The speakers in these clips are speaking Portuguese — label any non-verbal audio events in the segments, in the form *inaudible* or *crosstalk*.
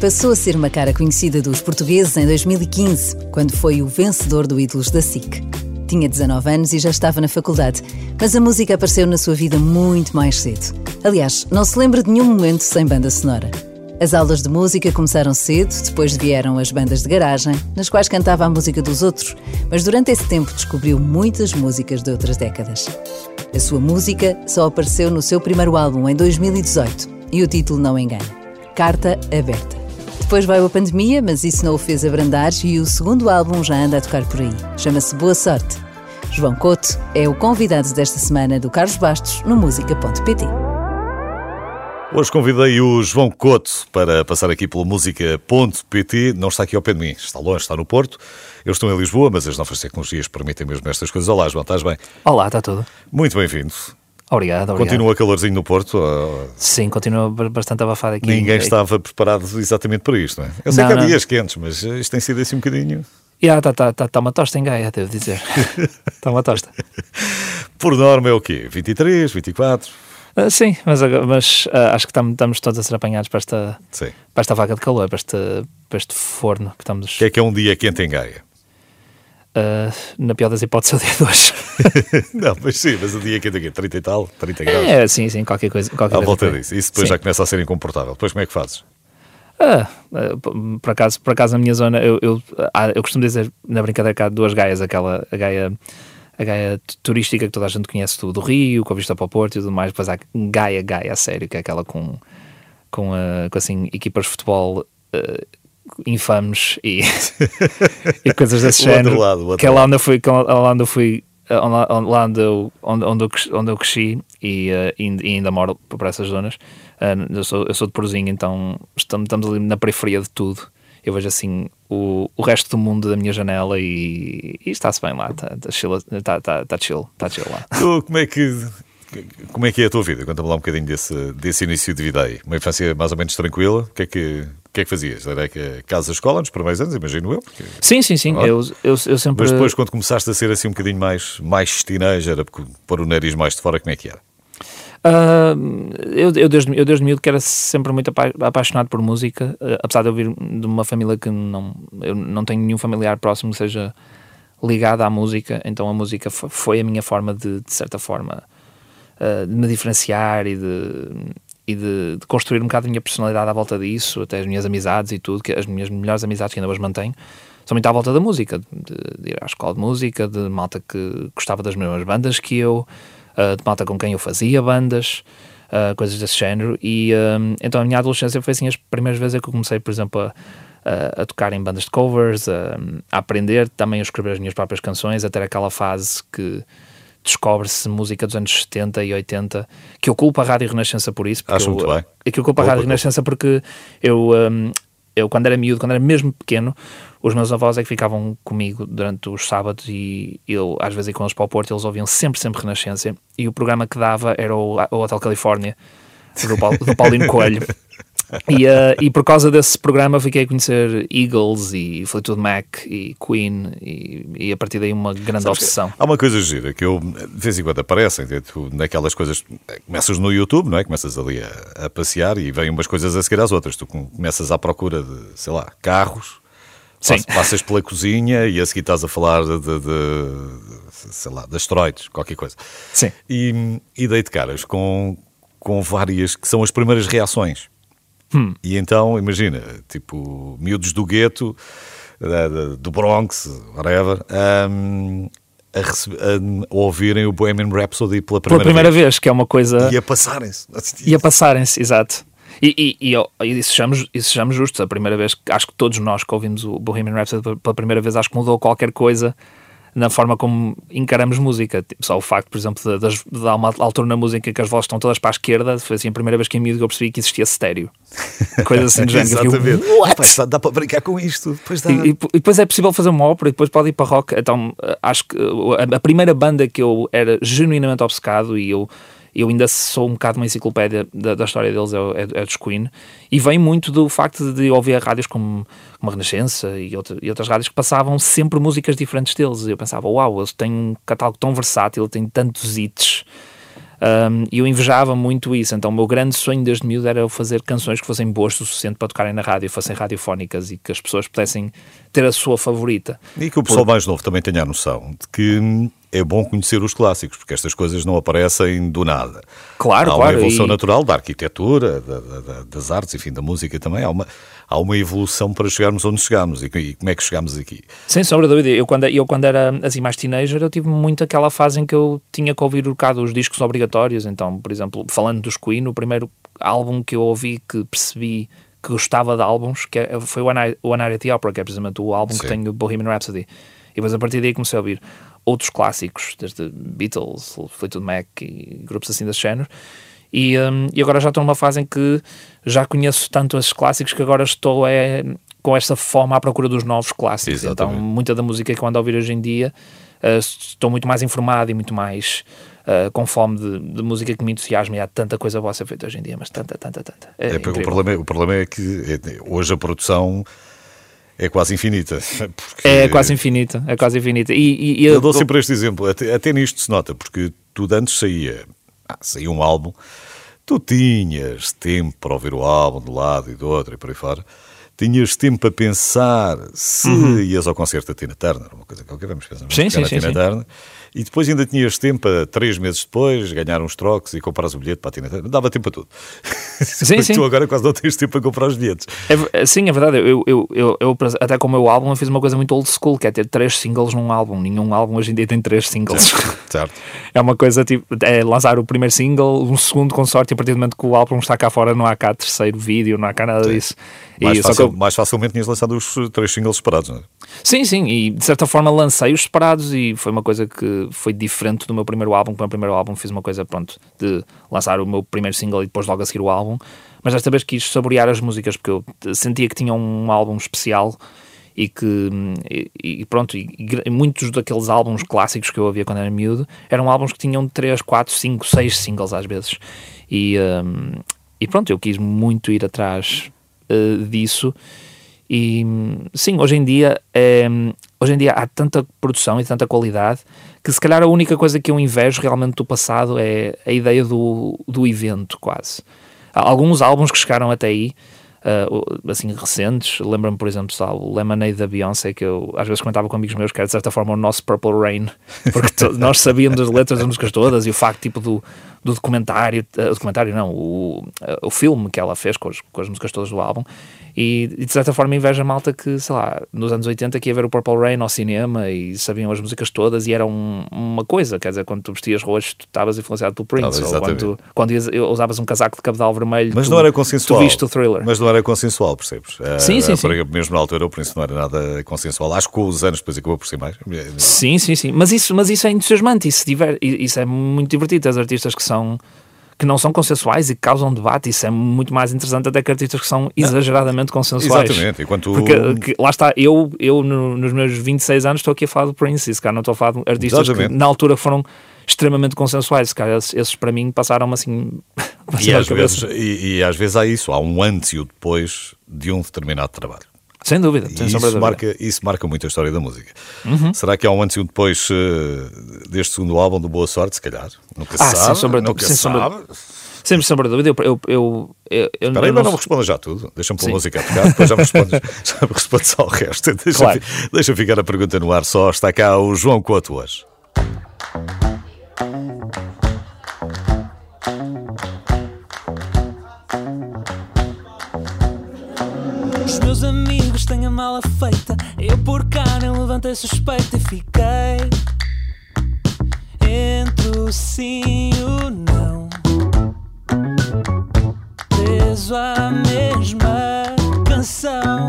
Passou a ser uma cara conhecida dos portugueses em 2015, quando foi o vencedor do Ídolos da SIC. Tinha 19 anos e já estava na faculdade, mas a música apareceu na sua vida muito mais cedo. Aliás, não se lembra de nenhum momento sem banda sonora. As aulas de música começaram cedo, depois vieram as bandas de garagem, nas quais cantava a música dos outros, mas durante esse tempo descobriu muitas músicas de outras décadas. A sua música só apareceu no seu primeiro álbum em 2018 e o título não engana: Carta Aberta. Depois veio a pandemia, mas isso não o fez abrandar e o segundo álbum já anda a tocar por aí. Chama-se Boa Sorte. João Couto é o convidado desta semana do Carlos Bastos no música.pt. Hoje convidei o João Couto para passar aqui pela música.pt. Não está aqui ao pé de mim, está longe, está no Porto. Eu estou em Lisboa, mas as novas tecnologias permitem mesmo estas coisas. Olá, João, estás bem? Olá, está tudo. Muito bem-vindo. Obrigado, obrigado. Continua calorzinho no Porto? Sim, continua bastante abafado aqui. Ninguém estava preparado exatamente para isto, não é? Eu sei não, que há não. dias quentes, mas isto tem sido assim um bocadinho. Já, está tá, tá, tá uma tosta em Gaia, devo dizer. Está *laughs* uma tosta. Por norma é o quê? 23, 24? Uh, sim, mas, mas uh, acho que estamos, estamos todos a ser apanhados para esta, para esta vaga de calor, para este, para este forno que estamos. O que é que é um dia quente em Gaia? Uh, na pior das hipóteses, é *laughs* o dia de hoje. *laughs* não, mas sim, mas o dia que é 30 e tal, 30 graus. É, sim, sim, qualquer coisa. Qualquer à volta disso. Isso depois sim. já começa a ser incomportável. Depois como é que fazes? Ah, por acaso, por acaso na minha zona, eu, eu, ah, eu costumo dizer na brincadeira que há duas gaias, aquela a gaia, a gaia turística que toda a gente conhece do, do Rio, com a vista para o Porto e tudo mais, depois há gaia, gaia, a sério, que é aquela com, com, uh, com assim, equipas de futebol uh, infames e, *laughs* e coisas desse género. Lado, que é lá onde eu fui, lá onde eu fui lá onde eu, onde, onde eu, onde eu cresci e, uh, e ainda moro por essas zonas. Uh, eu, sou, eu sou de Porozinho, então estamos, estamos ali na periferia de tudo. Eu vejo assim o, o resto do mundo da minha janela e, e está-se bem lá, está tá chill, tá, tá, tá chill, tá chill lá. Tu, como é que como é que é a tua vida? Conta-me lá um bocadinho desse, desse início de vida aí. Uma infância mais ou menos tranquila. O que é que, o que, é que fazias? Era que casa escola nos primeiros anos, imagino eu? Porque... Sim, sim, sim. Eu, eu, eu, sempre... Mas depois, quando começaste a ser assim um bocadinho mais, mais teenager, pôr o nariz mais de fora, como é que era? Uh, eu, eu, desde, eu desde miúdo que era sempre muito apaixonado por música, uh, apesar de eu vir de uma família que não, eu não tenho nenhum familiar próximo que seja ligado à música, então a música foi a minha forma de, de certa forma, uh, de me diferenciar e de e de, de, construir um bocado a minha personalidade à volta disso, até as minhas amizades e tudo, que as minhas melhores amizades que ainda hoje mantenho, são muito à volta da música, de, de, ir à escola de música, de malta que gostava das mesmas bandas que eu, uh, de malta com quem eu fazia bandas, uh, coisas desse género. E um, então a minha adolescência foi assim as primeiras vezes que eu comecei, por exemplo, a, a, a tocar em bandas de covers, a, a, aprender também a escrever as minhas próprias canções, a ter aquela fase que descobre-se música dos anos 70 e 80, que eu culpo a Rádio Renascença por isso. Acho eu, muito bem. É que eu culpo a Rádio Renascença porque eu, um, eu, quando era miúdo, quando era mesmo pequeno, os meus avós é que ficavam comigo durante os sábados e eu, às vezes, ia com eles para o Porto, eles ouviam sempre, sempre Renascença e o programa que dava era o, o Hotel Califórnia, do, do Paulino *laughs* Coelho. E, uh, e por causa desse programa fiquei a conhecer Eagles e Fleetwood Mac e Queen e, e a partir daí uma grande Sabes obsessão. Há uma coisa gira que eu de vez em quando aparecem tu, naquelas coisas, começas no YouTube, não é? Começas ali a, a passear e vêm umas coisas a seguir às outras. Tu começas à procura de, sei lá, carros, Sim. Passas pela cozinha e a seguir estás a falar de, de, de sei lá, de asteroides, qualquer coisa. Sim. E, e dei de caras com, com várias que são as primeiras reações. Hum. E então, imagina, tipo, miúdos do gueto, do Bronx, whatever, um, a, a, ouvirem o Bohemian Rhapsody pela primeira, pela primeira vez. vez. que é uma coisa. E a passarem-se. E a passarem-se, exato. E, e, e, e sejamos, e sejamos justos, a primeira vez, acho que todos nós que ouvimos o Bohemian Rhapsody pela primeira vez, acho que mudou qualquer coisa na forma como encaramos música. Tipo, só o facto, por exemplo, de, de, de dar uma altura na música que as vozes estão todas para a esquerda, foi assim a primeira vez que em miúdo eu percebi que existia estéreo. *laughs* Coisa assim do género. Exatamente. Eu, dá para brincar com isto. Depois dá. E, e, depois é possível fazer uma ópera e depois pode ir para rock. Então acho que a, a primeira banda que eu era genuinamente obcecado e eu eu ainda sou um bocado uma enciclopédia da, da história deles, é, é, é dos Queen, e vem muito do facto de ouvir rádios como, como a Renascença e, outra, e, outras rádios que passavam sempre músicas diferentes deles. E eu pensava, uau, eles têm um catálogo tão versátil, têm tantos hits. Um, e eu invejava muito isso, então o meu grande sonho desde miúdo era fazer canções que fossem boas o suficiente para tocarem na rádio, fossem radiofónicas e que as pessoas pudessem ter a sua favorita. E que o pessoal Por... mais novo também tenha a noção de que é bom conhecer os clássicos, porque estas coisas não aparecem do nada. Claro, há claro. uma evolução e... natural da arquitetura, da, da, das artes, enfim, da música também. Há uma, há uma evolução para chegarmos onde chegamos. E, e como é que chegamos aqui? Sem sombra de dúvida. Eu quando, eu, quando era assim mais teenager, eu tive muito aquela fase em que eu tinha que ouvir um bocado os discos obrigatórios. Então, por exemplo, falando dos Queen, o primeiro álbum que eu ouvi que percebi que gostava de álbuns que é, foi o One Night at the Opera, que é precisamente o álbum Sim. que tem o Bohemian Rhapsody. E depois a partir daí comecei a ouvir outros clássicos, desde Beatles, Fleetwood Mac e grupos assim desse género. E, um, e agora já estou numa fase em que já conheço tanto esses clássicos que agora estou é, com esta fome à procura dos novos clássicos. Exatamente. Então, muita da música que eu ando a ouvir hoje em dia, uh, estou muito mais informado e muito mais uh, com fome de, de, música que me entusiasma. E há tanta coisa boa a ser feita hoje em dia, mas tanta, tanta, tanta. É, é o, problema, é, o problema é que é, hoje a produção é quase infinita. É quase infinita, é quase infinita. E, e, e eu, eu dou sempre este exemplo, até, até nisto se nota, porque tudo antes saía, ah, saía um álbum, tu tinhas tempo para ouvir o álbum de um lado e do outro e por aí fora tinhas tempo para pensar se uhum. ias ao concerto da Tina Turner, uma coisa qualquer, vamos pensar sim, sim, sim, Tina Turner, e depois ainda tinhas tempo para três meses depois ganhar uns trocos e comprar o bilhete para a Tina dava tempo a tudo. Sim, *laughs* sim. Tu agora quase não tens tempo para comprar os bilhetes. É, sim, é verdade, eu, eu, eu, eu, até com o meu álbum eu fiz uma coisa muito old school, que é ter três singles num álbum, nenhum álbum hoje em dia tem três singles. Certo. certo. *laughs* É uma coisa tipo, é lançar o primeiro single, um segundo com sorte, e a partir do momento que o álbum está cá fora não há cá terceiro vídeo, não há cá nada sim. disso. Mais, facil, eu... mais facilmente tinhas lançado os três singles separados, não é? Sim, sim, e de certa forma lancei-os separados e foi uma coisa que foi diferente do meu primeiro álbum. Com o meu primeiro álbum fiz uma coisa, pronto, de lançar o meu primeiro single e depois logo a seguir o álbum. Mas desta vez quis saborear as músicas porque eu sentia que tinha um álbum especial e que e, pronto, e, e, muitos daqueles álbuns clássicos que eu ouvia quando era miúdo eram álbuns que tinham 3, 4, 5, 6 singles às vezes e, um, e pronto, eu quis muito ir atrás uh, disso e sim, hoje em dia é, hoje em dia há tanta produção e tanta qualidade que se calhar a única coisa que eu invejo realmente do passado é a ideia do, do evento quase. Há alguns álbuns que chegaram até aí uh, assim recentes, lembro-me por exemplo só o Lemonade da Beyoncé que eu às vezes comentava com amigos meus que era de certa forma o nosso Purple Rain *laughs* porque nós sabíamos as letras das músicas todas e o facto tipo do do documentário, uh, documentário não, o, uh, o filme que ela fez com as, com as músicas todas do álbum e, e, de certa forma inveja malta que, sei lá, nos anos 80 que ia ver o Purple Rain ao cinema e sabiam as músicas todas e era um, uma coisa, quer dizer, quando tu vestias roxo tu estavas influenciado pelo Prince, ou quando, tu, quando ias, usavas um casaco de cabedal vermelho mas tu, não era consensual, tu viste o thriller. Mas não era consensual, percebes? Sim, sim, sim. Mesmo na altura o Prince não era nada consensual, acho que com os anos depois acabou por ser mais. Sim, sim, sim, mas isso, mas isso é entusiasmante, isso, diver, isso é muito divertido, as artistas que são que não são consensuais e que causam debate. Isso é muito mais interessante até que artistas que são exageradamente consensuais. Exatamente. Enquanto... Porque que, lá está, eu, eu no, nos meus 26 anos estou aqui a falar do Prince, se calhar não estou a falar de artistas Exatamente. que na altura foram extremamente consensuais. Se calhar esses, esses para mim *laughs* passaram assim. e, às vezes, e, e às vezes há isso, há um antes e o depois de um determinado trabalho. Sem dúvida, sem isso. Marca, isso marca muito a história da música. Uhum. Será que há um antes e um depois uh, deste segundo álbum do Boa Sorte? Se calhar. Nunca se ah, sabe. Sem sombra, nunca sem sabe. Sombra, sem sombra de dúvida, eu. eu, eu, eu, eu Espera aí, mas não me responda já tudo. Deixa-me pôr a música a tocar, depois já me respondes, *laughs* já me respondes ao resto. Deixa, claro. deixa ficar a pergunta no ar só. Está cá o João Couto hoje. Têm a mala feita. Eu por cá nem levantei suspeita e fiquei entre o sim e o não preso à mesma canção.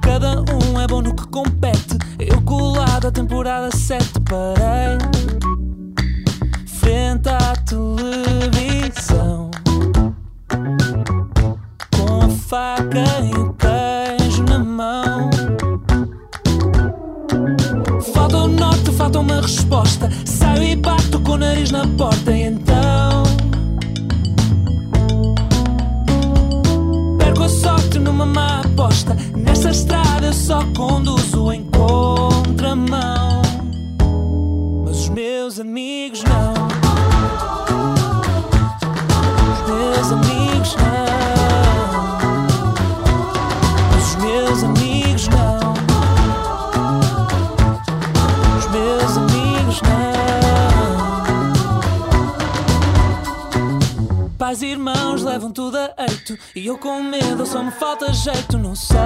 Cada um é bom no que compete. Eu colado a temporada 7 parei frente à televisão faca e o queijo na mão. Falta o norte, falta uma resposta. Saio e bato com o nariz na porta e então. numa má aposta. Nesta estrada eu só conduzo em contramão. Mas os meus amigos irmãos tudo a eito. E eu com medo, só me falta jeito, não sei.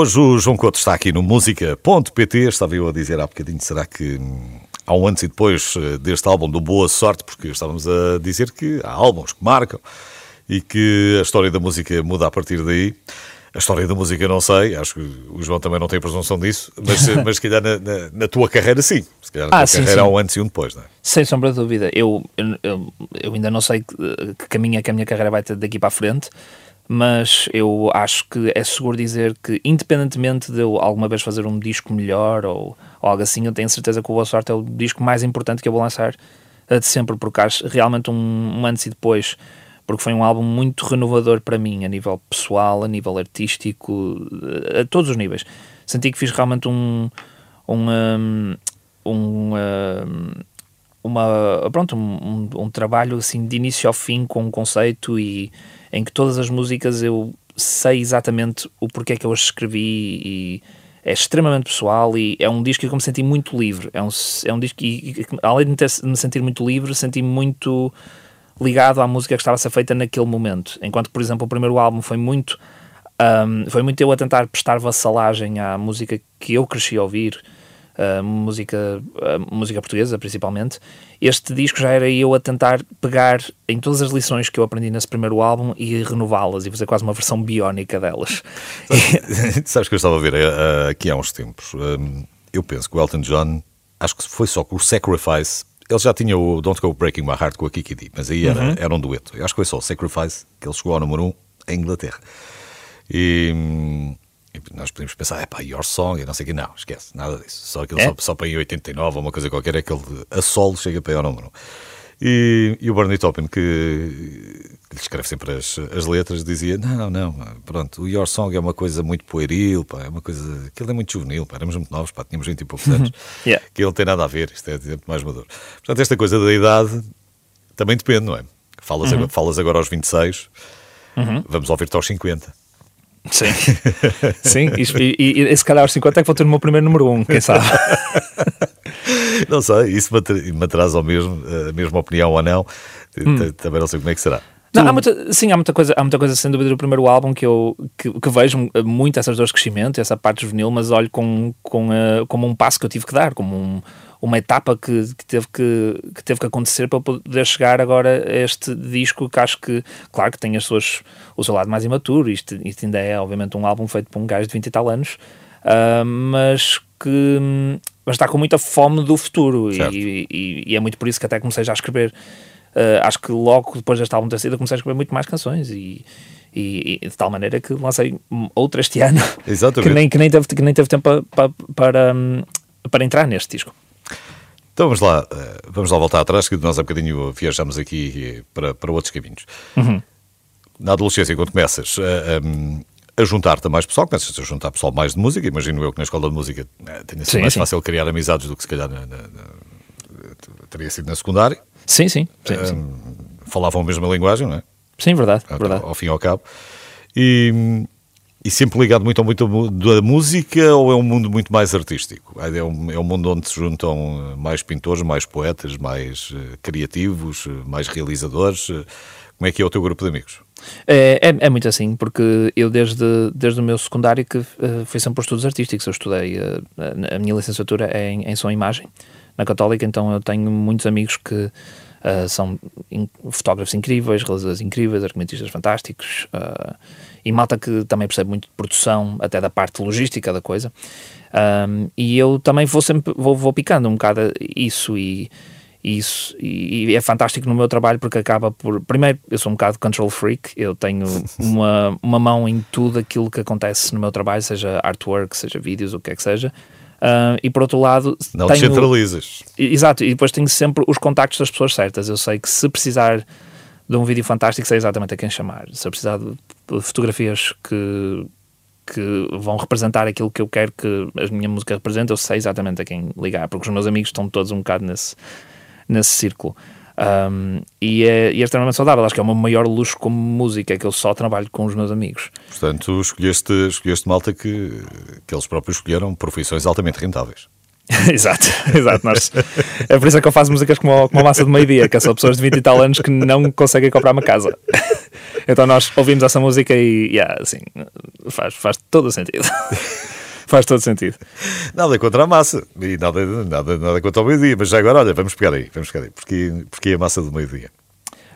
Hoje o João Couto está aqui no música.pt. Estava eu a dizer há bocadinho, será que hum, há um antes e depois eh, deste álbum do Boa Sorte? Porque estávamos a dizer que há álbuns que marcam e que a história da música muda a partir daí. A história da música não sei, acho que o João também não tem presunção disso, mas, mas se calhar na, na- na tua carreira sim. Se calhar na Ah, tua sim, carreira sim. há um antes e um depois, não é? Sem sombra de dúvida. Eu, eu, eu- eu ainda não sei que, que caminho é que a minha carreira vai ter daqui para a frente, mas eu acho que é seguro dizer que, independentemente de eu alguma vez fazer um disco melhor ou, ou algo assim, eu tenho certeza que o Boa Sorte é o disco mais importante que eu vou lançar eh, de sempre, porque acho realmente um, um antes e depois. Porque foi um álbum muito renovador para mim, a nível pessoal, a nível artístico, eh, a todos os níveis. Senti que fiz realmente um, um, um, um, um, uma, pronto, um, um trabalho assim de início ao fim com um conceito e em que todas as músicas eu sei exatamente o porquê que eu as escrevi e é extremamente pessoal e é um disco que eu me senti muito livre. É um, é um disco que, além de me sentir muito livre, senti-me muito ligado à música que estava a ser feita naquele momento. Enquanto, por exemplo, o primeiro álbum foi muito um, foi muito eu a tentar prestar vassalagem à música que eu cresci a ouvir, a música, a música portuguesa principalmente. Este disco já era eu a tentar pegar em todas as lições que eu aprendi nesse primeiro álbum e renová-las e fazer quase uma versão biónica delas. *laughs* Sabes que eu estava a ver eh, aqui há uns tempos. hum, eu penso que o Elton John, acho que foi só com o Sacrifice. Ele já tinha o Don't Go Breaking My Heart com a Kiki D, mas aí era, era um dueto. Eu acho que foi só o Sacrifice que ele chegou ao número 1 um em Inglaterra. E, hum, e nós podemos pensar, é pá, Your Song, e não sei o que, não, esquece, nada disso. Só aquilo É? só, só para em 89 ou uma coisa qualquer, é que ele a solo chega para ir ao número 1. E, e o Bernie Taupin, que, que lhe escreve sempre as, as letras, dizia: Não, não, pronto, o Your Song é uma coisa muito pueril, pá, é uma coisa. Aquilo é muito juvenil, pá, éramos muito novos, pá, tínhamos 20 e poucos anos, Yeah. que ele não tem nada a ver, isto é muito mais maduro. Portanto, esta coisa da idade também depende, não é? Falas, agora, falas agora aos 26, vamos ouvir-te aos 50. Sim, *laughs* sim e, e, e se calhar aos 50 é que vou ter o meu primeiro número 1, um, quem sabe? *laughs* Não sei, isso me traz ao mesmo, a mesma opinião ou não, T- também não sei como é que será. Não, há muita, sim, há muita coisa, há muita coisa sem dúvida do primeiro álbum que eu que, que vejo muito essas de crescimento, essa parte juvenil, mas olho com, com, eh, como um passo que eu tive que dar, como um- uma etapa que, que teve que, que teve que acontecer para poder chegar agora a este disco que acho que, claro que tem as suas, o seu lado mais imaturo, isto, isto ainda é obviamente um álbum feito por um gajo de 20 e tal anos, ah, mas que mas está com muita fome do futuro e, e- e é muito por isso que até comecei já a escrever. ah, acho que logo depois deste álbum ter sido, eu comecei a escrever muito mais canções e, e- e de tal maneira que lancei outra este ano que nem, que nem, teve, que nem teve tempo pa- pa- para, hum, para entrar neste disco. Então vamos lá, eh, vamos lá voltar atrás, que nós há bocadinho viajamos aqui eh, para, para outros caminhos. Uhum. Na adolescência, quando começas a, a- a juntar-te a mais pessoal, começas a juntar pessoal mais de música, imagino eu que na escola de música eh, tenha sido Sim, mais sim. fácil criar amizades do que se calhar na, na- na- teria sido na secundária. Sim, sim, sim, Eh, sim. Falavam a mesma linguagem, não é? Sim, verdade, ao, verdade. ao fim e ao cabo. E, e sempre ligado muito ao muito da música ou é um mundo muito mais artístico? É um, é um mundo onde se juntam eh, mais pintores, mais poetas, mais eh, criativos, eh, mais realizadores. Como é que é o teu grupo de amigos? É, é, é muito assim, porque eu desde, desde o meu secundário que eh, fui sempre por estudos artísticos. Eu estudei, eh, a, minha licenciatura é em, em som e imagem na Católica, então eu tenho muitos amigos que eh, são in- fotógrafos incríveis, realizadores incríveis, argumentistas fantásticos eh, e malta que também percebe muito de produção, até da parte logística da coisa. Um, e eu também vou sempre vou, vou picando um bocado isso e isso e é fantástico no meu trabalho porque acaba por primeiro eu sou um bocado control freak eu tenho *laughs* uma, uma mão em tudo aquilo que acontece no meu trabalho seja artwork seja vídeos o que é que seja Ah, e por outro lado Não tenho, descentralizas. Exato, e depois tenho sempre os contactos das pessoas certas. Eu sei que se precisar de um vídeo fantástico, sei exatamente a quem chamar. Se eu precisar de de fotografias que, que vão representar aquilo que eu quero que a minha música represente, eu sei exatamente a quem ligar, porque os meus amigos estão todos um bocado nesse, nesse círculo. Um, e, é, e é extremamente saudável. Acho que é o meu maior luxo como música, é que eu só trabalho com os meus amigos. Portanto, escolheste, escolheste malta que, que eles próprios escolheram profissões altamente rentáveis. *laughs* exato, exato. Nós, é por isso que eu faço músicas como, como a massa de meio-dia, que são pessoas de 20 e tal anos que não conseguem comprar uma casa. *laughs* Então nós ouvimos essa música e, yeah, assim, faz, faz todo o sentido. *laughs* faz todo sentido. Nada contra a massa e nada, nada, nada contra o meio-dia, mas já agora, olha, vamos pegar aí, vamos pegar aí, porque, porque a massa do meio-dia.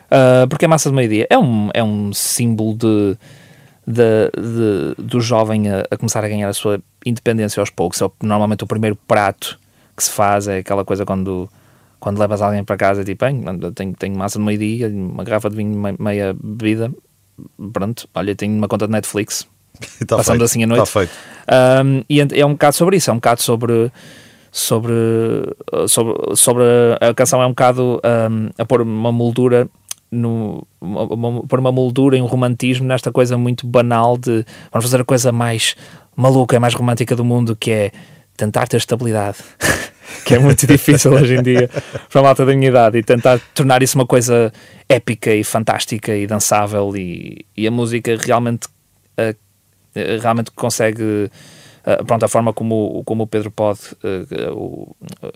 Uh, porque a massa de meio-dia é um, é um símbolo de, de, de- do jovem a, a começar a ganhar a sua independência aos poucos. É o- normalmente o primeiro prato que se faz é aquela coisa quando, quando levas alguém para casa tipo, "Bem, anda, tenho, tenho massa de meio-dia, uma garrafa de vinho, me- meia bebida. Pronto, olha, tenho uma conta de Netflix. Está *laughs* Passamos feito, assim a noite. Está feito. Um, e é um bocado sobre isso, é um bocado sobre sobre, sobre, sobre a canção é um bocado um, a pôr uma moldura no, uma, uma- pôr uma moldura e um romantismo nesta coisa muito banal de vamos fazer a coisa mais maluca e mais romântica do mundo que é tentar ter estabilidade *laughs* que é muito *laughs* difícil hoje em dia para a malta da minha idade e tentar tornar isso uma coisa épica e fantástica e dançável e, e a música realmente uh, realmente consegue eh, pronto, a forma como, como o Pedro pode eh, o-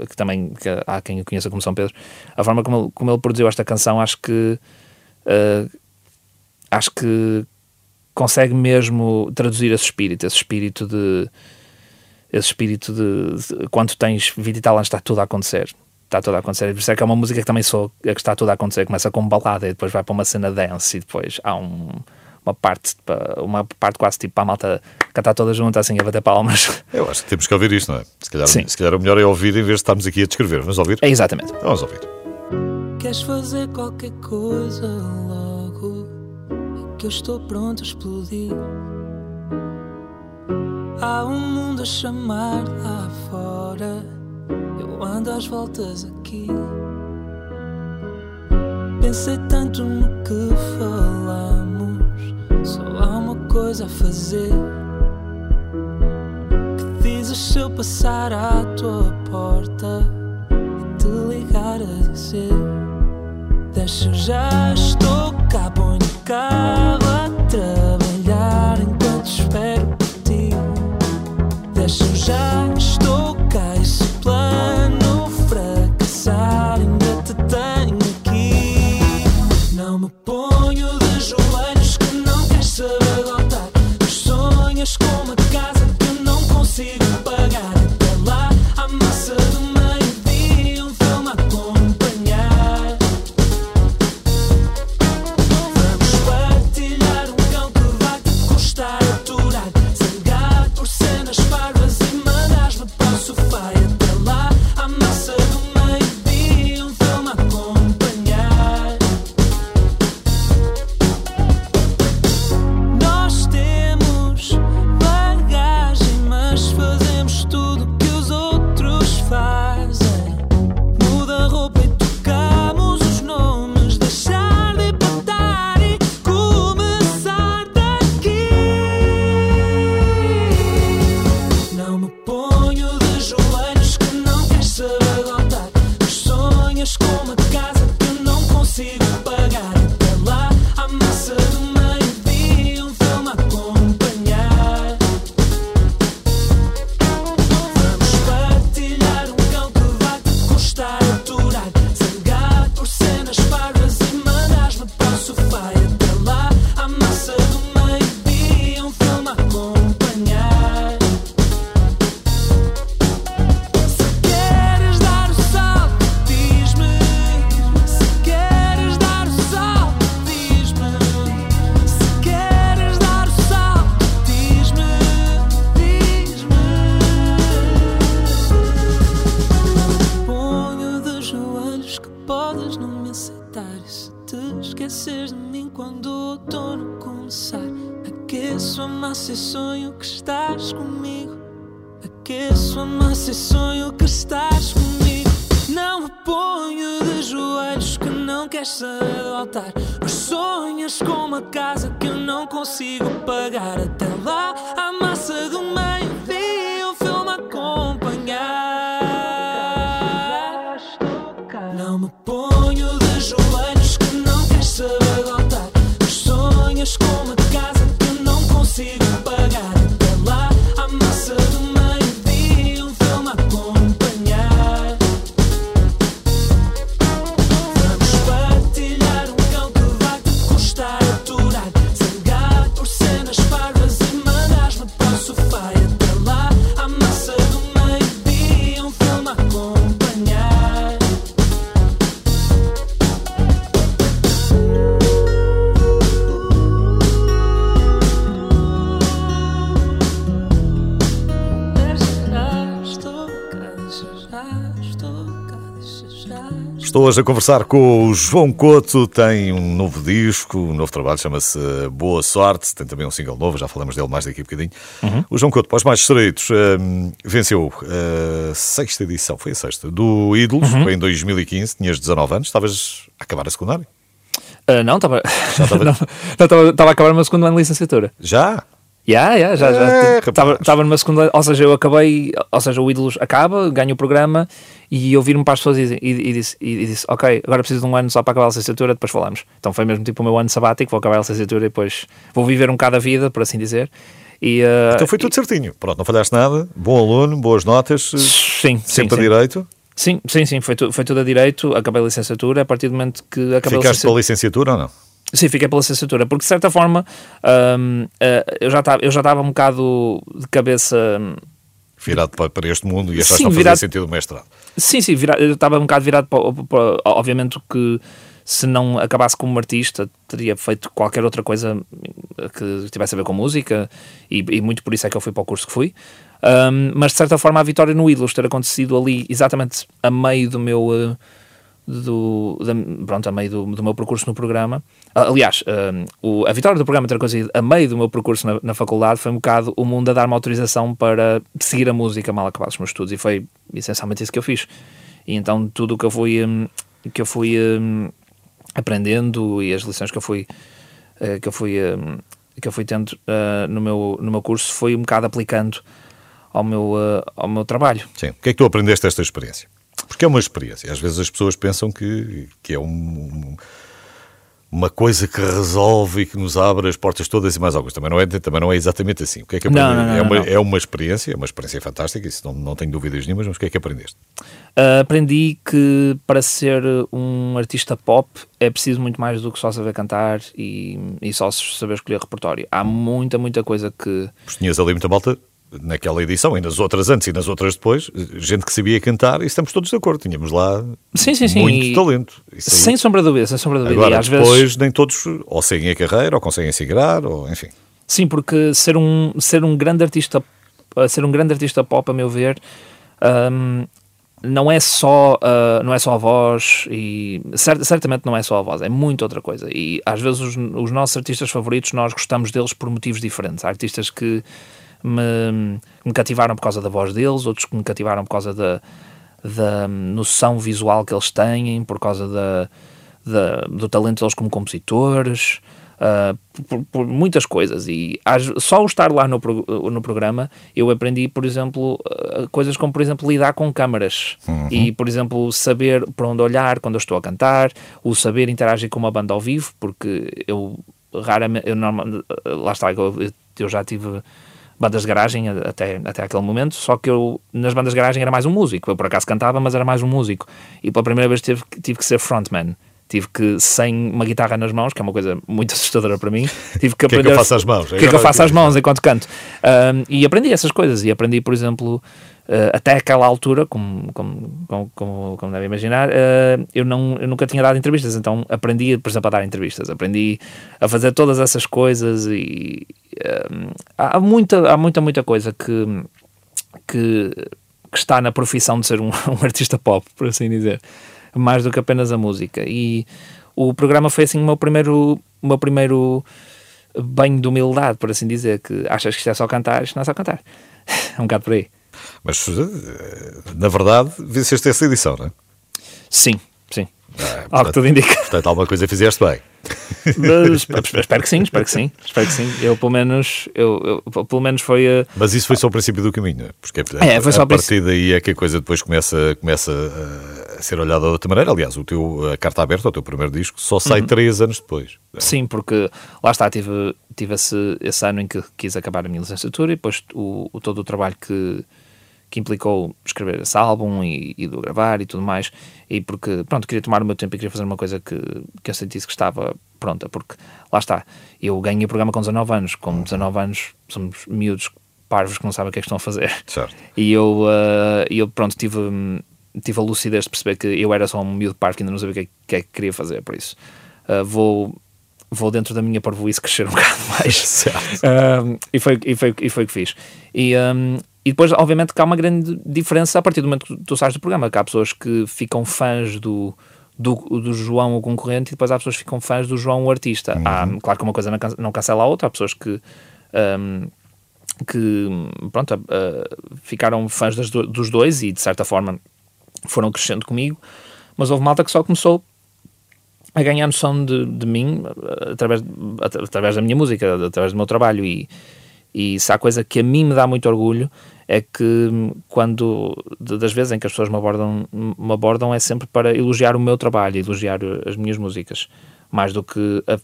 que também que há quem o conheça como São Pedro a forma como ele, como ele produziu esta canção acho que eh, acho que consegue mesmo traduzir esse espírito esse espírito de esse espírito de, de quando tens 20 e tal está tudo a acontecer. Está tudo a acontecer, por isso é que é uma música que também sou é que está tudo a acontecer, começa com balada e depois vai para uma cena dance e depois há um, uma parte pa- uma parte quase tipo para a malta cantar toda junta assim a bater palmas Eu acho que temos que ouvir isto, não é? Se calhar, Sim. se calhar o melhor é ouvir em vez de estarmos aqui a descrever. Vamos ouvir? é exatamente Vamos ouvir. Queres fazer qualquer coisa logo? É que eu estou pronto a explodir. Há um mundo a chamar lá fora. Eu ando às voltas aqui. Pensei tanto no que falamos. Só há uma coisa a fazer. Que dizes se eu passar à tua porta? te ligar a dizer Deixa eu já estou cá, ponho o carro dagaal Estou hoje a conversar com o João Couto, tem um novo disco, um novo trabalho, chama-se Boa Sorte, tem também um single novo, já falamos dele mais daqui a bocadinho. O João Couto, para os mais estreitos, hum, venceu a sexta edição, foi a sexta, do Ídolos, foi em 2015, tinhas 19 anos, estavas a acabar a secundária. Ah, não, estava. estava- *laughs* não, estava estava a acabar o meu segundo ano de licenciatura. Já? Yeah, yeah, já, É, já. Estava estava numa segunda. Ou seja, eu acabei. Ou seja, o Ídolos acaba, ganho o programa e eu viro-me para as pessoas e, e, e disse, e, disse: Ok, agora preciso de um ano só para acabar a licenciatura, depois falamos. Então foi mesmo tipo o meu ano sabático, vou acabar a licenciatura e depois vou viver um bocado a vida, por assim dizer. E, ah, Então foi tudo certinho. Pronto, não falhaste nada, bom aluno, boas notas, Sim, sempre sim. a direito. Sim, sim, sim, foi, tu, foi tudo a direito, acabei a licenciatura, a partir do momento que acabei a Ficaste licenciatura. pela licenciatura ou não? Sim, fiquei pela licenciatura, porque de certa forma hum, eh, eu já estava um bocado de cabeça. hum, Virado para, para este mundo e achaste Sim, não fazer virado- sentido o mestrado. Sim, sim, vira- eu estava um bocado virado para, para- Obviamente que se não acabasse como artista, teria feito qualquer outra coisa que tivesse a ver com música, e, e muito por isso é que eu fui para o curso que fui. Hum, mas de certa forma, a vitória no Ídolos ter acontecido ali exatamente a meio do meu. eh, do, da- pronto, a meio do, do meu percurso no programa. Ah, Aliás, hum, o- a vitória do programa ter acontecido a meio do meu percurso na, na faculdade foi um bocado o mundo a dar-me autorização para seguir a música mal acabados os meus estudos, e foi essencialmente isso que eu fiz. E então tudo o que eu fui, hum, que eu fui hum, aprendendo e as lições que eu fui, eh, que eu fui, hum, que eu fui tendo eh, no, meu, no meu curso foi um bocado aplicando ao meu, eh, ao meu trabalho. Sim. O que é que tu aprendeste desta experiência? Porque é uma experiência. Às vezes as pessoas pensam que, que é um- um- uma coisa que resolve e que nos abre as portas todas e mais algumas. Também não é, também não é exatamente assim. O que é que Não, aprendeste? não, não, é, uma, é uma experiência, é uma experiência fantástica, isso não, não tenho dúvidas nenhumas, mas o que é que aprendeste? Uh, aprendi que para ser um artista pop é preciso muito mais do que só saber cantar e, e só saber escolher repertório. Há muita, muita coisa que. Porque tinhas ali muita malta naquela edição e nas outras antes e nas outras depois, gente que sabia cantar e estamos todos de acordo. Tínhamos lá Sim, sim, sim. muito talento. Sem sombra de dúvida, sem sombra de dúvida. Agora, e depois, vezes. nem todos ou seguem a carreira, ou conseguem se integrar, ou enfim. Sim, porque ser um, ser um grande artista uh, ser um grande artista pop, a meu ver, um, não é só uh, não é só a voz e cer- certamente não é só a voz, é muito outra coisa. E às vezes os, os nossos artistas favoritos nós gostamos deles por motivos diferentes. Há artistas que me, me cativaram por causa da voz deles, outros que me cativaram por causa da, da noção visual que eles têm, por causa da, da- do talento deles como compositores. Uh, por, por, muitas coisas e só o estar lá no, no programa eu aprendi, por exemplo, uh, coisas como, por exemplo, lidar com câmaras uhum. e, por exemplo, saber para onde olhar quando eu estou a cantar, o saber interagir com uma banda ao vivo, porque eu raramente, eu normal, lá está, eu, eu já tive bandas de garagem até, até aquele momento, só que eu nas bandas de garagem era mais um músico, eu por acaso cantava, mas era mais um músico, e pela primeira vez tive, tive que ser frontman tive que, sem uma guitarra nas mãos, que é uma coisa muito *laughs* assustadora para mim, tive que aprender. O que é que eu faço às mãos? O que é que eu faço às mãos enquanto canto? Um, e aprendi essas coisas. E aprendi, por exemplo, até aquela altura, como, como, como, como, deve imaginar, uh, eu, não, eu nunca tinha dado entrevistas. Então aprendi, por exemplo, a dar entrevistas. Aprendi a fazer todas essas coisas. E um, há, muita, há muita, muita coisa que. que que está na profissão de ser um, *laughs* um artista pop, por assim dizer mais do que apenas a música. E o programa foi assim o meu primeiro, o meu primeiro banho de humildade, por assim dizer, que achas que isto é só cantar, isto não é só cantar. *laughs* É um bocado por aí. Mas, eh, na verdade, venceste essa edição, não é? Sim, sim. Ah, Algo que tudo indica. Portanto, alguma coisa fizeste bem. Mas, espero que sim, espero que sim, espero que sim. Eu pelo menos, eu, eu pelo menos foi. Uh... Mas isso foi só o princípio do caminho, é? porque é, é, foi só a partir daí é que a coisa depois começa, começa a ser olhada de outra maneira. Aliás, o teu a carta aberta, o teu primeiro disco, só sai uhum. três anos depois. Sim, porque lá está, tive, tive esse, esse ano em que quis acabar a minha licenciatura e depois o, o todo o trabalho que que implicou escrever esse álbum e, e do gravar e tudo mais, e porque, pronto, queria tomar o meu tempo e queria fazer uma coisa que, que eu sentisse que estava pronta, porque lá está, eu ganhei o programa com 19 anos, com 19 anos somos miúdos parvos que não sabem o que é que estão a fazer. Certo. E eu, uh, eu pronto, tive, tive a lucidez de perceber que eu era só um miúdo parvo que ainda não sabia o que é que, é que queria fazer, por isso. Uh, vou vou dentro da minha parvoíce crescer um bocado mais. *laughs* um, e, foi, e, foi, e foi o que fiz. E, um, e depois, obviamente, que há uma grande diferença a partir do momento que tu sais do programa, que há pessoas que ficam fãs do, do, do João, o concorrente, e depois há pessoas que ficam fãs do João, o artista. Uhum. Há, claro que uma coisa não cancela a outra, há pessoas que. Um, que pronto, uh, ficaram fãs do, dos dois e de certa forma foram crescendo comigo, mas houve malta que só começou a ganhar noção de, de mim através, através da minha música, através do meu trabalho e, e se há coisa que a mim me dá muito orgulho é que quando das vezes em que as pessoas me abordam, me abordam é sempre para elogiar o meu trabalho, elogiar as minhas músicas, mais do que a,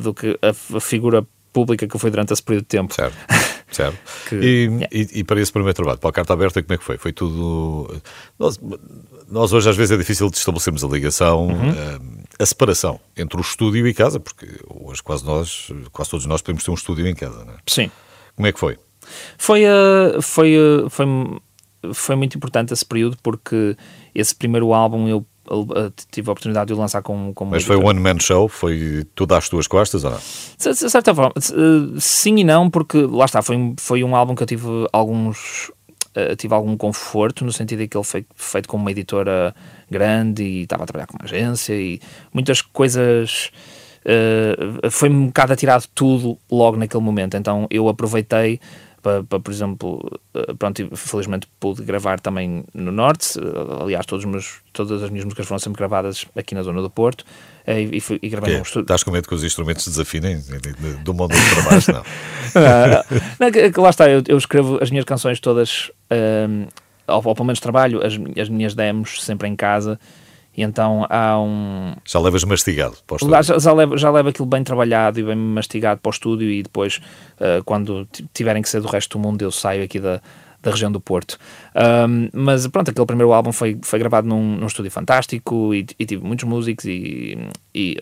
do que a, a figura pública que eu fui durante esse período de tempo. Certo. *laughs* Certo. que, e, yeah. e, e, para esse primeiro trabalho, para a carta aberta, como é que foi? Foi tudo. Nós, nós hoje às vezes é difícil de estabelecermos a ligação, uhum. a, eh, a, separação entre o estúdio e casa, porque hoje quase nós, quase todos nós podemos ter um estúdio em casa, não é? Sim. Como é que foi? Foi, uh, foi, uh, foi, foi muito importante esse período porque esse primeiro álbum eu tive a oportunidade de o lançar com, com Mas foi um one man show? Foi tudo às tuas costas ou não? De certa forma, sim e não, porque lá está, foi, foi um álbum que eu tive alguns uh, tive algum conforto no sentido de que ele foi feito com uma editora grande e estava a trabalhar com uma agência e muitas coisas uh, foi um bocado atirado tudo logo naquele momento. Então eu aproveitei para, por exemplo, eh, pronto, felizmente pude gravar também no Norte, aliás, todos meus, todas as minhas músicas foram sempre gravadas aqui na zona do Porto, e, e, e gravei num estúdio. Estás com medo que os instrumentos desafinem do mundo dos trabalhos, *laughs* não? não, não, lá está, eu, eu, escrevo as minhas canções todas, um, ou, ou, pelo menos trabalho as, as minhas demos sempre em casa, e então há um. Já levas mastigado para o estúdio? Já, já, leva, já leva aquilo bem trabalhado e bem mastigado para o estúdio e depois, uh, quando tiverem que ser do resto do mundo, eu saio aqui da, da região do Porto. Um, mas pronto, aquele primeiro álbum foi, foi gravado num, num estúdio fantástico e, e tive muitos músicos e, e,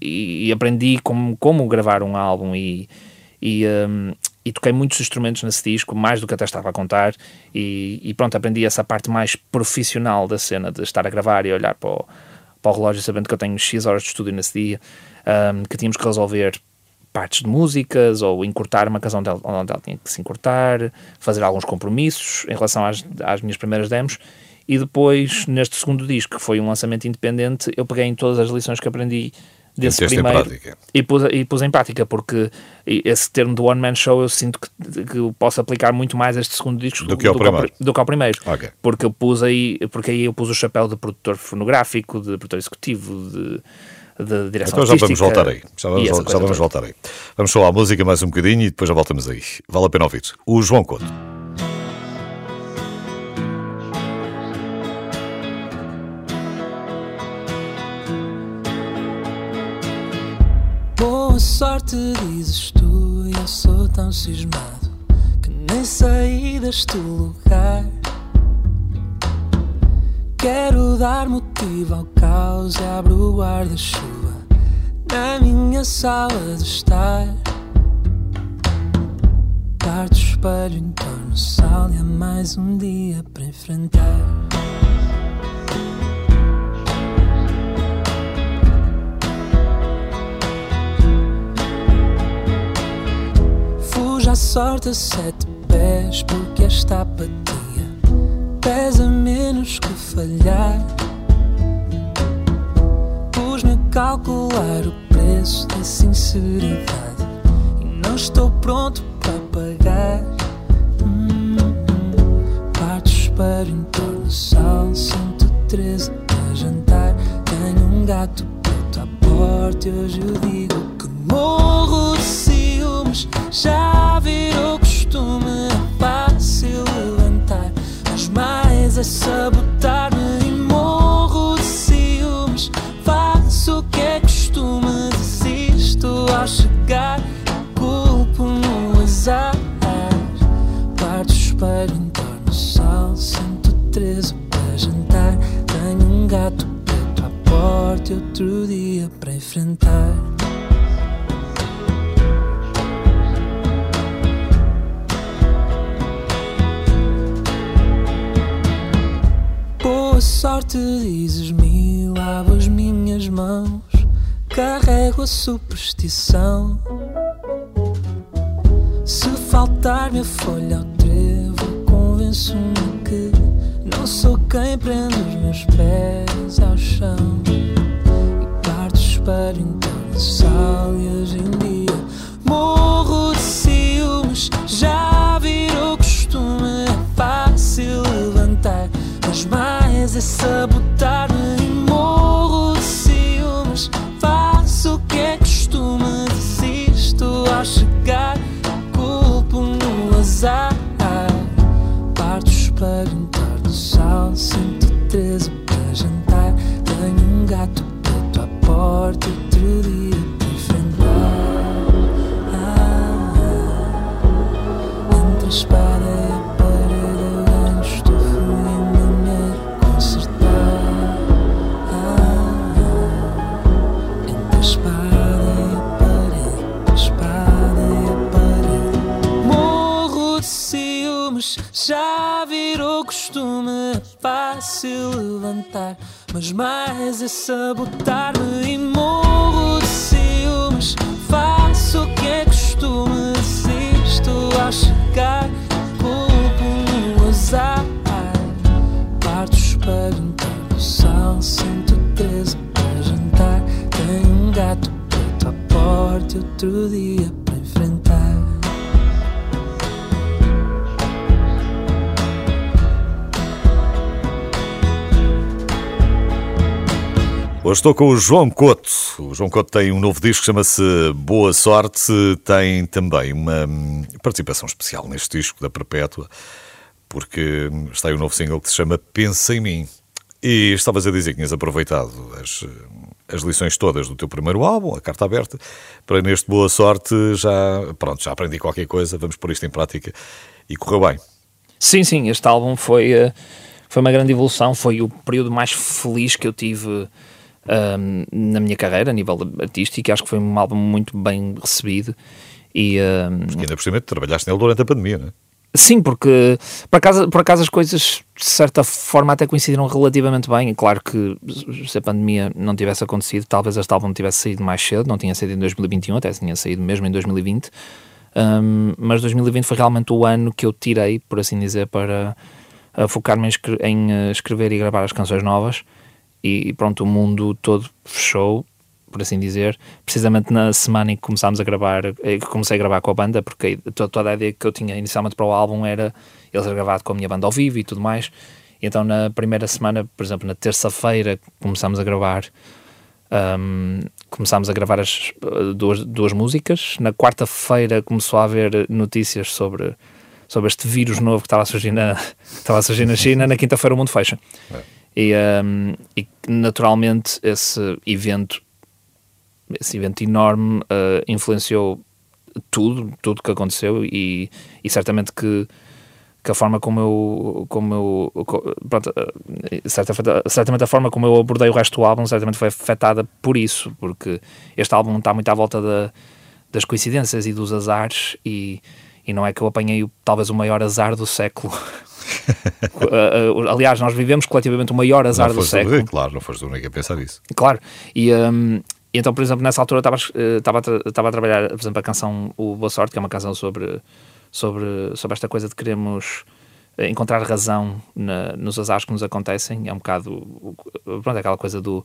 e, aprendi como, como gravar um álbum e. e um, e toquei muitos instrumentos nesse disco, mais do que até estava a contar, e, e, pronto, aprendi essa parte mais profissional da cena, de estar a gravar e olhar para o, para o relógio sabendo que eu tenho X horas de estúdio nesse dia, um, que tínhamos que resolver partes de músicas ou encurtar uma canção onde ela tinha que se encurtar, fazer alguns compromissos em relação às, às minhas primeiras demos, e depois, neste segundo disco, que foi um lançamento independente, eu peguei em todas as lições que aprendi desse primeiro e pus, e pus em prática, porque esse termo do One Man Show eu sinto que, que eu posso aplicar muito mais a este segundo disco do, que, ao do, primeiro. Que, do que ao primeiro. Okay. Porque eu pus aí, porque aí eu pus o chapéu de produtor fonográfico, de produtor executivo, de, de direção Então já vamos voltar aí. Já vamos, já coisa vamos toda. voltar aí. Vamos só à música mais um bocadinho e depois já voltamos aí. Vale a pena ouvir. O João Couto. Boa sorte, dizes tu, eu sou tão cismado que nem saí deste lugar. Quero dar motivo ao caos e abro o guarda-chuva na minha sala de estar. Parto o espelho em torno, sal e há mais um dia para enfrentar. Fuja sorte a sete pés, porque esta apatia pesa menos que falhar. Pus-me a calcular o preço da sinceridade e não estou pronto para pagar. Hum, hum. Parto espero em torno sal 113 para jantar. Tenho um gato preto à porta e hoje eu digo que morro de ciúmes. Já virou costume, é fácil levantar, mas mais é sabotar-me carrego a superstição. Se faltar-me a folha ao trevo, convenço-me que não sou quem prende os meus pés ao chão. E parto de sal e hoje em dia morro de ciúmes. Já virou costume, é fácil levantar, mas mais é mais é sabotar-me. E morro de ciúmes, faço o que é costume. Desisto ao chegar, culpo no azar. Parto o espelho torno sal 113 para jantar. Tenho um gato preto à porta e outro dia para enfrentar. Hoje estou com o João Couto. O João Couto tem um novo disco que chama-se Boa Sorte. Tem também uma hum, participação especial neste disco da Perpétua, porque hum, está aí um novo single que se chama Pensa em Mim. E estavas a dizer que tinhas aproveitado as, hum, as lições todas do teu primeiro álbum, a carta aberta, para neste Boa Sorte já, pronto, já aprendi qualquer coisa, vamos pôr isto em prática e correu bem. Sim, sim, este álbum foi, eh, foi uma grande evolução, foi o período mais feliz que eu tive ahm, na minha carreira, a nível artístico, acho que foi um álbum muito bem recebido. E, Que ainda por cima trabalhaste nele durante a pandemia, não é? Sim, porque por acaso, por acaso as coisas de certa forma até coincidiram relativamente bem. E claro que se a pandemia não tivesse acontecido, talvez este álbum tivesse saído mais cedo, não tinha saído em 2021, até tinha saído mesmo em 2020. Um, mas 2020 foi realmente o ano que eu tirei, por assim dizer, para uh, focar-me em, escre- em, uh, escrever e gravar as canções novas. E, pronto, o mundo todo fechou, por assim dizer, precisamente na semana em que começámos a gravar, eh, que comecei a gravar com a banda, porque to- toda a ideia que eu tinha inicialmente para o álbum era ele ser gravado com a minha banda ao vivo e tudo mais. E então na primeira semana, por exemplo, na terça-feira, começámos a gravar Um, começámos a gravar as uh, duas, duas músicas. Na quarta-feira começou a haver notícias sobre, sobre este vírus novo que estava a surgir na, *laughs* estava a surgir na China. Na quinta-feira o mundo fecha. É. E, um, e naturalmente esse evento, esse evento enorme, uh, influenciou tudo, tudo que aconteceu e, e certamente que que a forma como eu, como eu pronto, eh, certa, certamente a forma como eu abordei o resto do álbum certamente foi afetada por isso, porque este álbum está muito à volta da, das coincidências e dos azares e, e não é que eu apanhei talvez o maior azar do século. *laughs* Eh, eh, aliás, nós vivemos coletivamente o maior azar não do século. Claro, não foste o único a pensar isso. Claro, e, um, e então, por exemplo, nessa altura estava, estava, estava a trabalhar, por exemplo, a canção O Boa Sorte, que é uma canção sobre sobre, sobre esta coisa de queremos eh, encontrar razão na, nos azares que nos acontecem. É um bocado, pronto, aquela coisa do,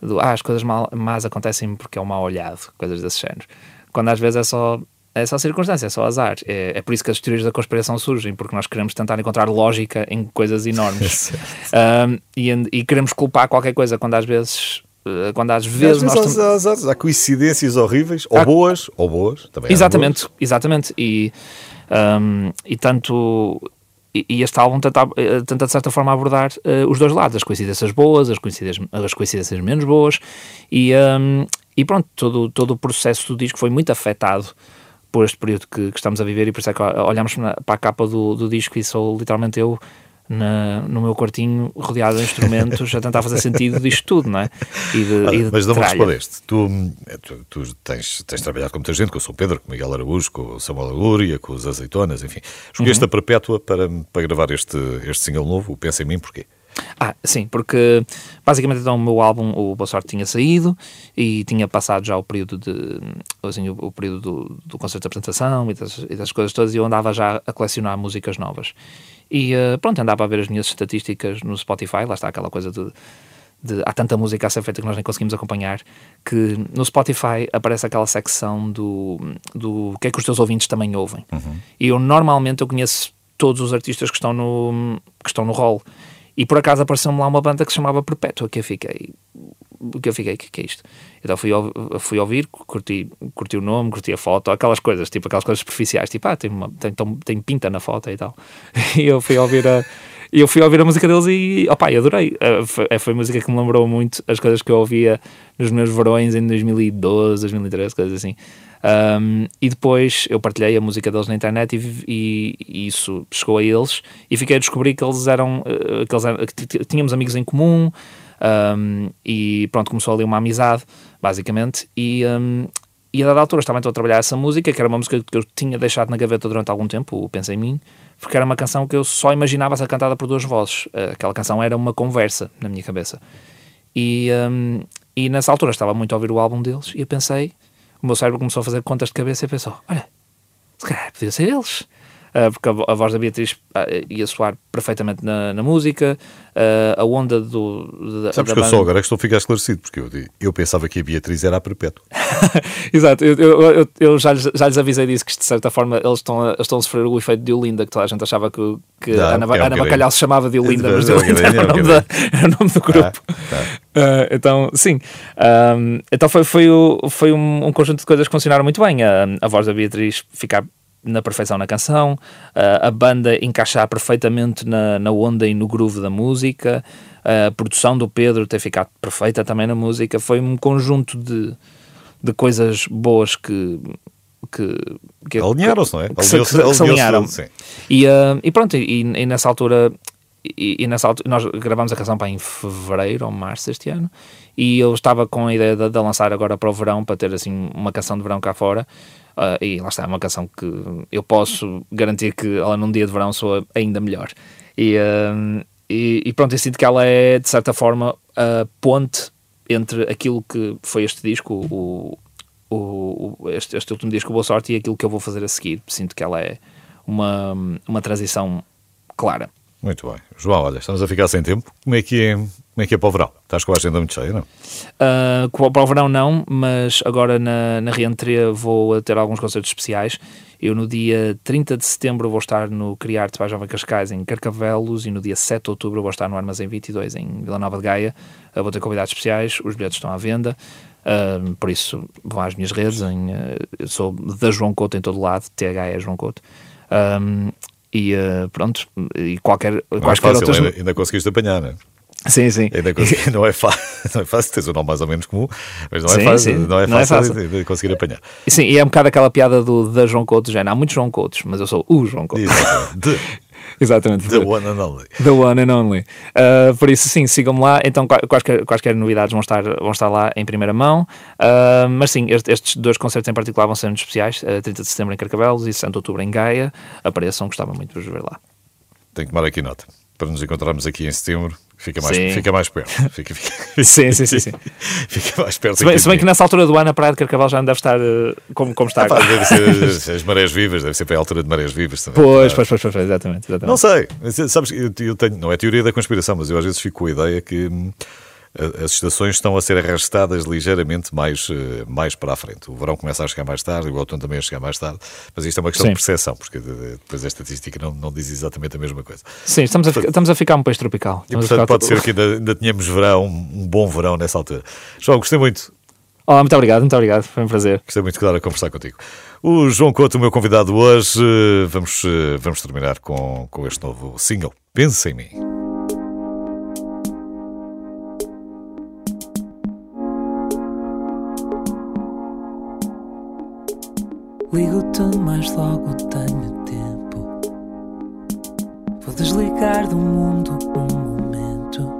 do ah, as coisas mal, más acontecem porque é um mal olhado, coisas desse género. Quando às vezes é só é só circunstância, é só azar. É, é por isso que as teorias da conspiração surgem, porque nós queremos tentar encontrar lógica em coisas enormes. *laughs* um, e, e, queremos culpar qualquer coisa quando às vezes. Eh, quando às vezes, às vezes nós há, há, há, coincidências horríveis, ou há... boas, ou boas, também. Exatamente, boas. exatamente. E, um, e tanto. E, e este álbum tenta, eh, tenta, de certa forma, abordar uh, os dois lados, as coincidências boas, as coincidências, as coincidências menos boas, e, um, e pronto, todo, todo o processo do disco foi muito afetado por este período que, que estamos a viver, e por isso é que olhamos para a capa do, do disco e sou literalmente eu na, no meu quartinho, rodeado de instrumentos, a tentar fazer sentido disto tudo, não é? E de, e de Mas não me respondeste. Tu, tu, tu, tens, tens trabalhado com muita gente, com o São Pedro, com o Miguel Araújo, com o Samuel Agúria, com os Azeitonas, enfim. Escolheste uhum. a Perpétua para, para gravar este, este single novo, o Pensa em Mim, porquê? Ah, sim, porque basicamente então o meu álbum, o Boa Sorte, tinha saído e tinha passado já o período de assim, o, o período do, do concerto de apresentação e das, e das coisas todas e eu andava já a colecionar músicas novas. E uh, pronto, andava a ver as minhas estatísticas no Spotify, lá está aquela coisa de, de, há tanta música a ser feita que nós nem conseguimos acompanhar, que no Spotify aparece aquela secção do, do que é que os teus ouvintes também ouvem. Uhum. E eu normalmente eu conheço todos os artistas que estão no, que estão no rol. E por acaso apareceu-me lá uma banda que se chamava Perpétua, que eu fiquei, que eu fiquei, que, que é isto? Então fui, fui ouvir, curti, curti o nome, curti a foto, aquelas coisas, tipo aquelas coisas superficiais, tipo, ah, tem, uma, tem, tem pinta na foto e tal. *laughs* E eu fui ouvir a. eu fui ouvir a música deles e, opá, eu adorei. Eh, foi, eh, foi música que me lembrou muito as coisas que eu ouvia nos meus verões em 2012, 2013, coisas assim. Um, e depois eu partilhei a música deles na internet e, e, e, isso chegou a eles e fiquei a descobrir que eles eram, eh, que, eles eram, que tínhamos amigos em comum, um, e pronto, começou ali uma amizade, basicamente. E, um, e a dada altura estava então a trabalhar essa música, que era uma música que eu tinha deixado na gaveta durante algum tempo, o Pensa em Mim, porque era uma canção que eu só imaginava ser cantada por duas vozes. Aquela canção era uma conversa na minha cabeça. E, um, e nessa altura estava muito a ouvir o álbum deles e eu pensei, o meu cérebro começou a fazer contas de cabeça e pensou: olha, se calhar podia ser eles. Uh, porque a, voz da Beatriz uh, ia soar perfeitamente na, na música, uh, a onda do. Da, Sabes da que eu só agora é que estou a ficar esclarecido, porque eu, eu pensava que a Beatriz era a perpétua. *laughs* Exato, eu, eu, eu, já, lhes, já lhes avisei disso, que de certa forma eles estão a, estão a sofrer o efeito de Olinda, que toda a gente achava que, que Não, Ana, é um Ana Bacalhau se chamava de Olinda, mas de Olinda era, o nome da, *laughs* era o nome do grupo. Ah, tá. então, sim. Um, então foi, foi, o, foi um, um, conjunto de coisas que funcionaram muito bem. A, a voz da Beatriz ficar na perfeição na canção, uh, a banda encaixar perfeitamente na, na onda e no groove da música, uh, a produção do Pedro ter ficado perfeita também na música. Foi um conjunto de, de coisas boas que. que, que Alinharam-se, não é? Que, se, que, se alinharam. E, uh, e pronto, e, e nessa altura e, e, nessa altura nós gravámos a canção para em fevereiro ou março este ano e eu estava com a ideia de, de, lançar agora para o verão para ter assim uma canção de verão cá fora Uh, e lá está, é uma canção que eu posso garantir que ela num dia de verão soa ainda melhor. E, uh, e, e, pronto, eu sinto que ela é, de certa forma, a ponte entre aquilo que foi este disco, o, o, este, este último disco, Boa Sorte, e aquilo que eu vou fazer a seguir. Sinto que ela é uma, uma transição clara. Muito bem. João, olha, estamos a ficar sem tempo. Como é que é Como é que é para o verão? Estás com a agenda muito cheia, não? Uh, para o verão não, mas agora na, na reentria vou ter alguns concertos especiais. Eu no dia 30 de setembro vou estar no Criarte para Jovem Cascais em Carcavelos e no dia 7 de outubro vou estar no Armazém 22 em Vila Nova de Gaia. Uh, vou ter convidados especiais, os bilhetes estão à venda. Uh, por isso vão às minhas redes. Em, eu sou da João Couto em todo lado, TH é João Couto. Um, e uh, pronto, e qualquer, Não é quaisquer fácil, outras. ainda, ainda conseguiste apanhar, não é? Sim, sim. Consegui- não, é fácil, *laughs* não é fácil, tens um nome mais ou menos comum, mas não é Sim, fácil, sim. não é Não é fácil, fácil. de- conseguir apanhar. Sim, e é um bocado aquela piada do da João Couto, já. Há muitos João Coutos, mas eu sou o João Couto. Exatamente. The, *laughs* Exatamente. the one and only. The one and only. Uh, por isso, sim, sigam-me lá. Então, qua- quaisquer, quaisquer novidades vão estar, vão estar lá em primeira mão. Uh, mas sim, est- estes dois concertos em particular vão ser muito especiais: uh, 30 de setembro em Carcavelos e 6 de outubro em Gaia. Apareçam, gostava muito de vos ver lá. Tenho que tomar aqui nota. Para nos encontrarmos aqui em setembro, fica mais, Sim. fica mais perto. *laughs* Fica, fica, Sim, sim, sim. sim. *laughs* fica mais perto Se, bem, se bem que nessa altura do ano a Praia de Carcavelos já não deve estar uh, como, como está Pá, agora. *laughs* deve ser as marés vivas, deve ser para a altura de marés vivas também. Pois, Ah, pois, pois, pois, pois, exatamente. exatamente. Não sei, eh, sabes, eu, eu tenho, não é teoria da conspiração, mas eu às vezes fico com a ideia que hum, as estações estão a ser arrastadas ligeiramente mais, eh, mais para a frente. O verão começa a chegar mais tarde, o outono também a chegar mais tarde, mas isto é uma questão Sim. de percepção, porque depois a estatística não, não diz exatamente a mesma coisa. Sim, estamos a, ficar, estamos a ficar um país tropical. E Estamos portanto pode ser que ainda, ainda tenhamos verão, um bom verão nessa altura. João, gostei muito. Olá, muito obrigado, muito obrigado. Foi um prazer. Gostei muito de estar a conversar contigo. O João Couto, o meu convidado hoje, eh, vamos, eh, vamos terminar com, com este novo single. Pensa em mim. Ligo-te mais logo, tenho tempo. Vou desligar do mundo um momento.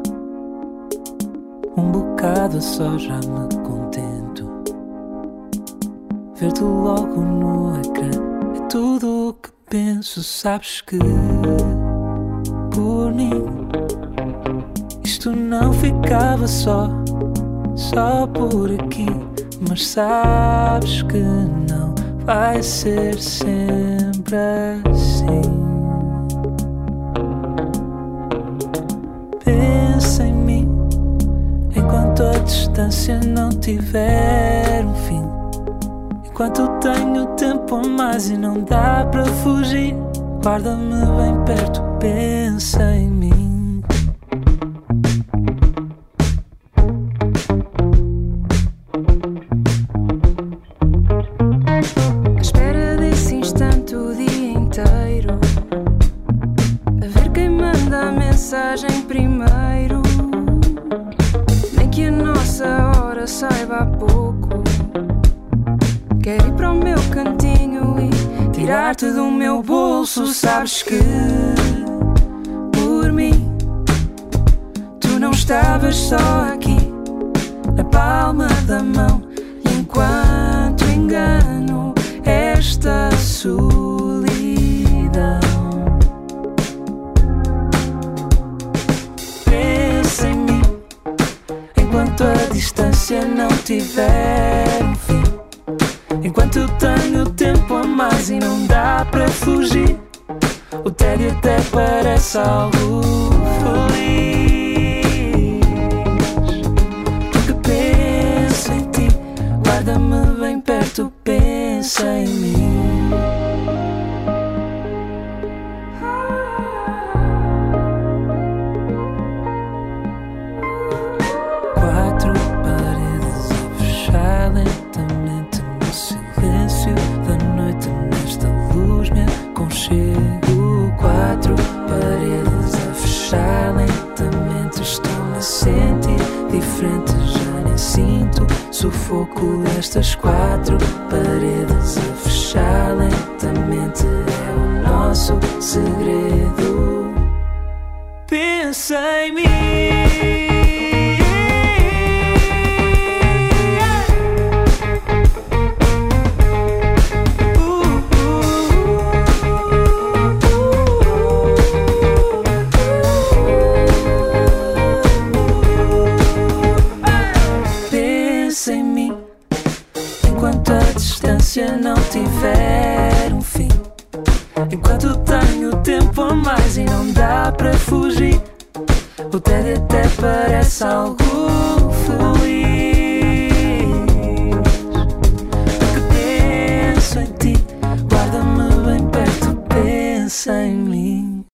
Um bocado só já me contento. Ver-te logo no ecrã é tudo o que penso. Sabes que por mim isto não ficava só, só por aqui. Mas sabes que não vai ser sempre assim. Pensa em mim enquanto a distância não tiver um fim. Enquanto tenho tempo a mais e não dá para fugir, guarda-me bem perto, pensa em mim. aşkım